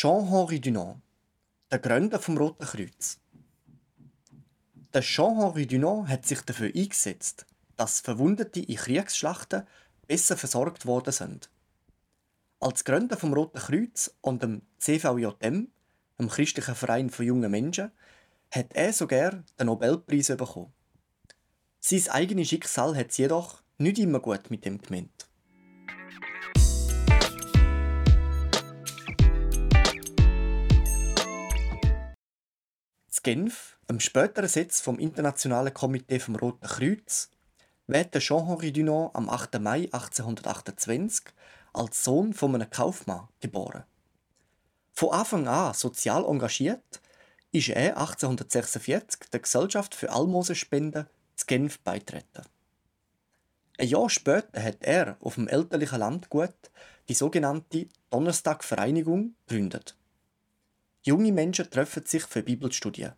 Jean-Henri Dunant, der Gründer vom Roten Kreuz. Der Jean-Henri Dunant hat sich dafür eingesetzt, dass Verwundete in Kriegsschlachten besser versorgt worden sind. Als Gründer vom Roten Kreuz und dem CVJM, dem christlichen Verein für junge Menschen, hat er sogar den Nobelpreis bekommen. Sein eigenes Schicksal hat es jedoch nicht immer gut mit dem gemeint. Genf, einem späteren Sitz vom Internationalen Komitee vom Roten Kreuz, wählte Jean-Henri Dunant am 8. Mai 1828 als Sohn von einem Kaufmann geboren. Von Anfang an sozial engagiert, ist er 1846 der Gesellschaft für Almosenspenden zu Genf beitreten. Ein Jahr später hat er auf dem elterlichen Landgut die sogenannte Donnerstag-Vereinigung gegründet. Junge Menschen treffen sich für Bibelstudien.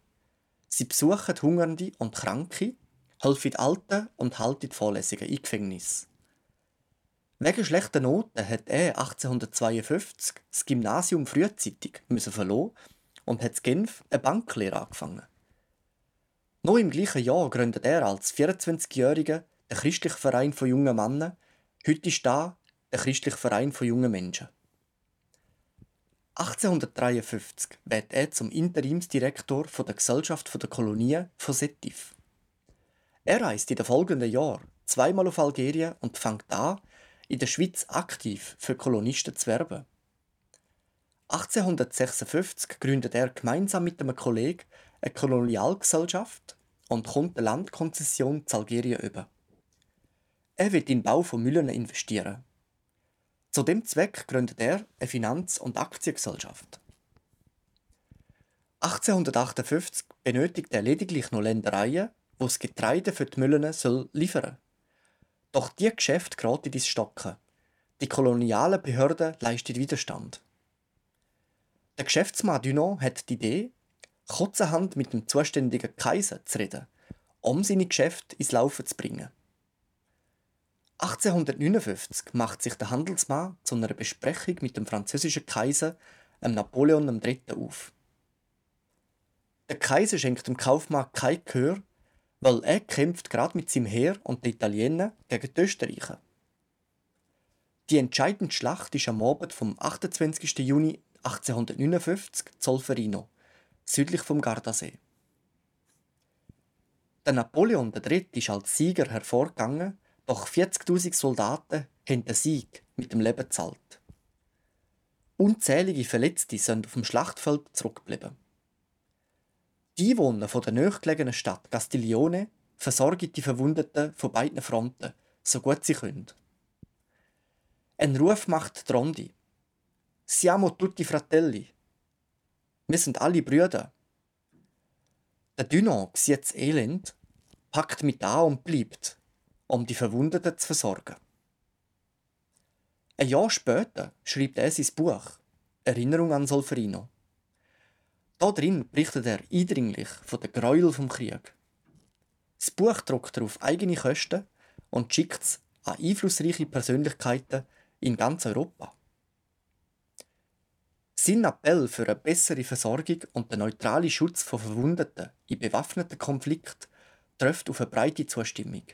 Sie besuchen Hungernde und Kranke, helfen Alten und halten Vorlesungen im Gefängnis. Wegen schlechter Noten hat er 1852 das Gymnasium frühzeitig verloren und hat in Genf eine Banklehre angefangen. Noch im gleichen Jahr gründet er als 24-Jähriger den Christlichen Verein von jungen Männern. Heute ist da der Christliche Verein von jungen Menschen. 1853 wird er zum Interimsdirektor der Gesellschaft der Kolonien von Setif. Er reist in den folgenden Jahren zweimal auf Algerien und fängt an, in der Schweiz aktiv für Kolonisten zu werben. 1856 gründet er gemeinsam mit einem Kollegen eine Kolonialgesellschaft und kommt eine Landkonzession zu Algerien über. Er wird in den Bau von Müllen investieren. Zu dem Zweck gründet er eine Finanz- und Aktiengesellschaft. 1858 benötigt er lediglich noch Ländereien, wo das Getreide für die Müllen soll liefern. Doch die Geschäft geraten ins Stocken. Die kolonialen Behörden leisten Widerstand. Der Geschäftsmann Dunant hat die Idee, kurzerhand mit dem zuständigen Kaiser zu reden, um seine Geschäfte ins Laufen zu bringen. 1859 macht sich der Handelsmann zu einer Besprechung mit dem französischen Kaiser Napoleon III. auf. Der Kaiser schenkt dem Kaufmann kein Gehör, weil er kämpft gerade mit seinem Heer und den Italienern gegen die Österreicher. Die entscheidende Schlacht ist am Abend vom 28. Juni 1859 Zolferino, südlich vom Gardasee. Der Napoleon III. ist als Sieger hervorgegangen doch 40.000 Soldaten haben den Sieg mit dem Leben gezahlt. Unzählige Verletzte sind auf dem Schlachtfeld zurückgeblieben. Die Einwohner von der nächstgelegenen Stadt Castiglione versorgen die Verwundeten von beiden Fronten, so gut sie können. Ein Ruf macht Trondi. Siamo tutti fratelli. Wir sind alle Brüder. Der Dunant sieht das Elend, packt mit an und bleibt, um die Verwundeten zu versorgen. Ein Jahr später schreibt er sein Buch Erinnerung an Solferino. Darin berichtet er eindringlich von den Gräuel vom Krieg. Das Buch druckt er auf eigene Kosten und schickt es an einflussreiche Persönlichkeiten in ganz Europa. Sein Appell für eine bessere Versorgung und den neutralen Schutz von Verwundeten in bewaffneten Konflikten trifft auf eine breite Zustimmung.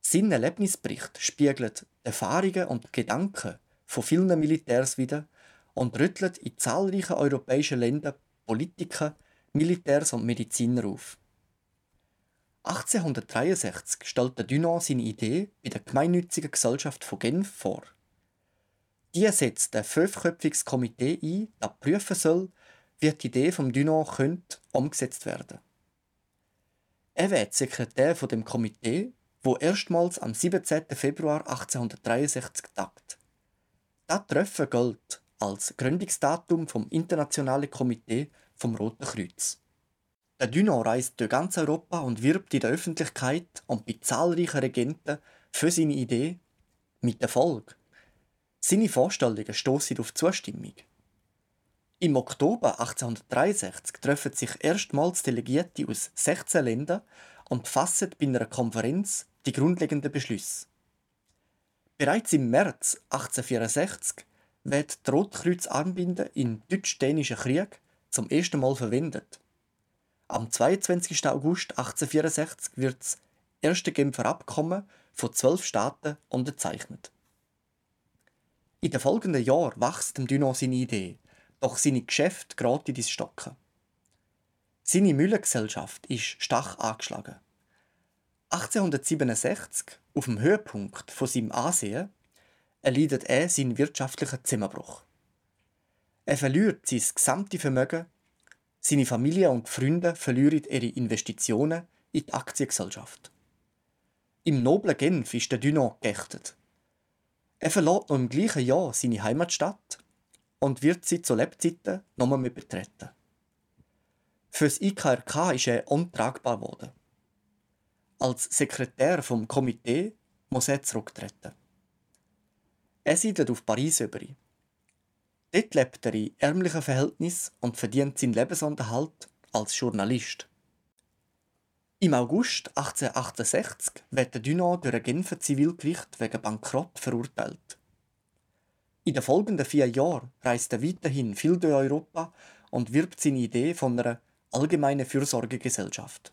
Sein Erlebnisbericht spiegelt Erfahrungen und Gedanken von vielen Militärs wider und rüttelt in zahlreichen europäischen Ländern Politiker, Militärs und Mediziner auf. 1863 stellte Dunant seine Idee bei der gemeinnützigen Gesellschaft von Genf vor. Die setzt ein fünfköpfiges Komitee ein, das prüfen soll, wie die Idee von Dunant könnte umgesetzt werden. Er wird Sekretär von dem Komitee wo erstmals am 17. Februar 1863 tagt. Das Treffen gilt als Gründungsdatum vom Internationalen Komitee vom Roten Kreuz. Der Dunant reist durch ganz Europa und wirbt in der Öffentlichkeit und bei zahlreichen Regenten für seine Idee mit Erfolg. Seine Vorstellungen stoßen auf Zustimmung. Im Oktober 1863 treffen sich erstmals Delegierte aus 16 Ländern und fassen bei einer Konferenz die grundlegenden Beschlüsse. Bereits im März 1864 wird die Rotkreuz-Armbinde im Deutsch-Dänischen Krieg zum ersten Mal verwendet. Am 22. August 1864 wird das erste Genfer Abkommen von zwölf Staaten unterzeichnet. In den folgenden Jahren wächst dem Dunant seine Idee, doch seine Geschäfte geraten ins Stocken. Seine Müllengesellschaft ist stark angeschlagen. 1867, auf dem Höhepunkt von seinem Ansehen, erleidet er seinen wirtschaftlichen Zusammenbruch. Er verliert sein gesamtes Vermögen, seine Familie und Freunde verlieren ihre Investitionen in die Aktiengesellschaft. Im noblen Genf ist der Dunant geächtet. Er verlässt noch im gleichen Jahr seine Heimatstadt und wird sie zu Lebzeiten nochmal mehr betreten. Für das IKRK ist er untragbar geworden. Als Sekretär vom Komitee muss er zurücktreten. Er siedelt auf Paris über. Dort lebt er in ärmlichen Verhältnissen und verdient seinen Lebensunterhalt als Journalist. Im August 1868 wird der Dunant durch ein Genfer Zivilgericht wegen Bankrott verurteilt. In den folgenden vier Jahren reist er weiterhin viel durch Europa und wirbt seine Idee von einer allgemeinen Fürsorgegesellschaft.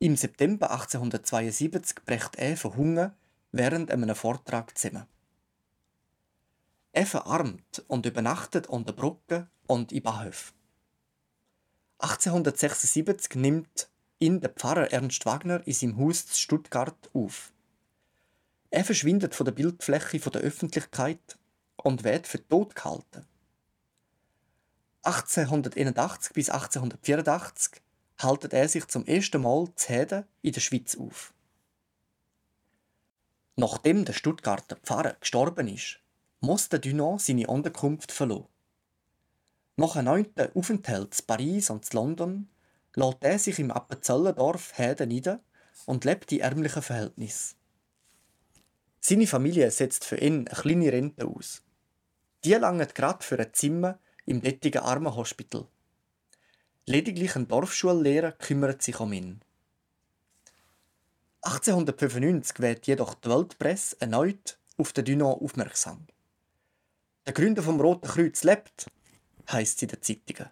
Im September 1872 bricht er von Hunger während einem Vortrag zusammen. Er verarmt und übernachtet an der Brücke und in Bahnhöfen. 1876 nimmt ihn der Pfarrer Ernst Wagner in seinem Haus in Stuttgart auf. Er verschwindet von der Bildfläche der Öffentlichkeit und wird für tot gehalten. 1881 bis 1884 haltet er sich zum ersten Mal zu Heden in der Schweiz auf. Nachdem der Stuttgarter Pfarrer gestorben ist, muss der Dunant seine Unterkunft verlassen. Nach einem neunten Aufenthalt in Paris und in London lässt er sich im Appenzellendorf Heden nieder und lebt in ärmlichen Verhältnissen. Seine Familie setzt für ihn eine kleine Rente aus. Die langt gerade für ein Zimmer im dortigen Armenhospital. Lediglich ein Dorfschullehrer kümmert sich um ihn. 1895 wird jedoch die Weltpresse erneut auf den Dunant aufmerksam. Der Gründer vom Roten Kreuz lebt, heißt sie in den Zeitungen.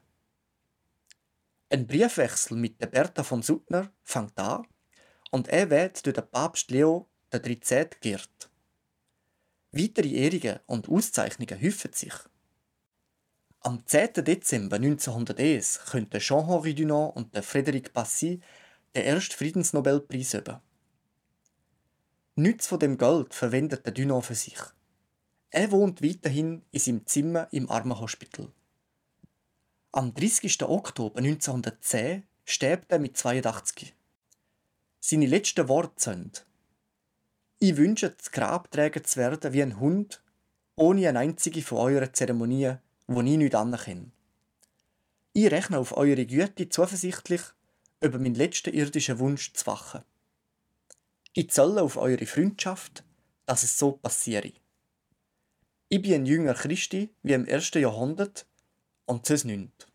Ein Briefwechsel mit der Bertha von Suttner fängt an und er wird durch den Papst Leo XIII geehrt. Weitere Ehrungen und Auszeichnungen häufen sich. Am 10. Dezember 1901 könnten Jean-Henri Dunant und Frédéric Passy den ersten Friedensnobelpreis über. Nichts von dem Geld verwendet der Dunant für sich. Er wohnt weiterhin in seinem Zimmer im Armenhospital. Am 30. Oktober 1910 stirbt er mit 82. Seine letzten Worte sind: Ich wünsche, das Grab zu werden wie ein Hund, ohne eine einzige von euren Zeremonien wo ich nicht anerkenne. Ich rechne auf eure Güte zuversichtlich, über meinen letzten irdischen Wunsch zu wachen. Ich zähle auf eure Freundschaft, dass es so passiere. Ich bin ein Jünger Christi wie im ersten Jahrhundert und sonst nichts.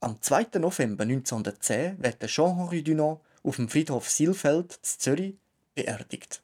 Am 2. November 1910 wird Jean-Henri Dunant auf dem Friedhof Silfeld in Zürich beerdigt.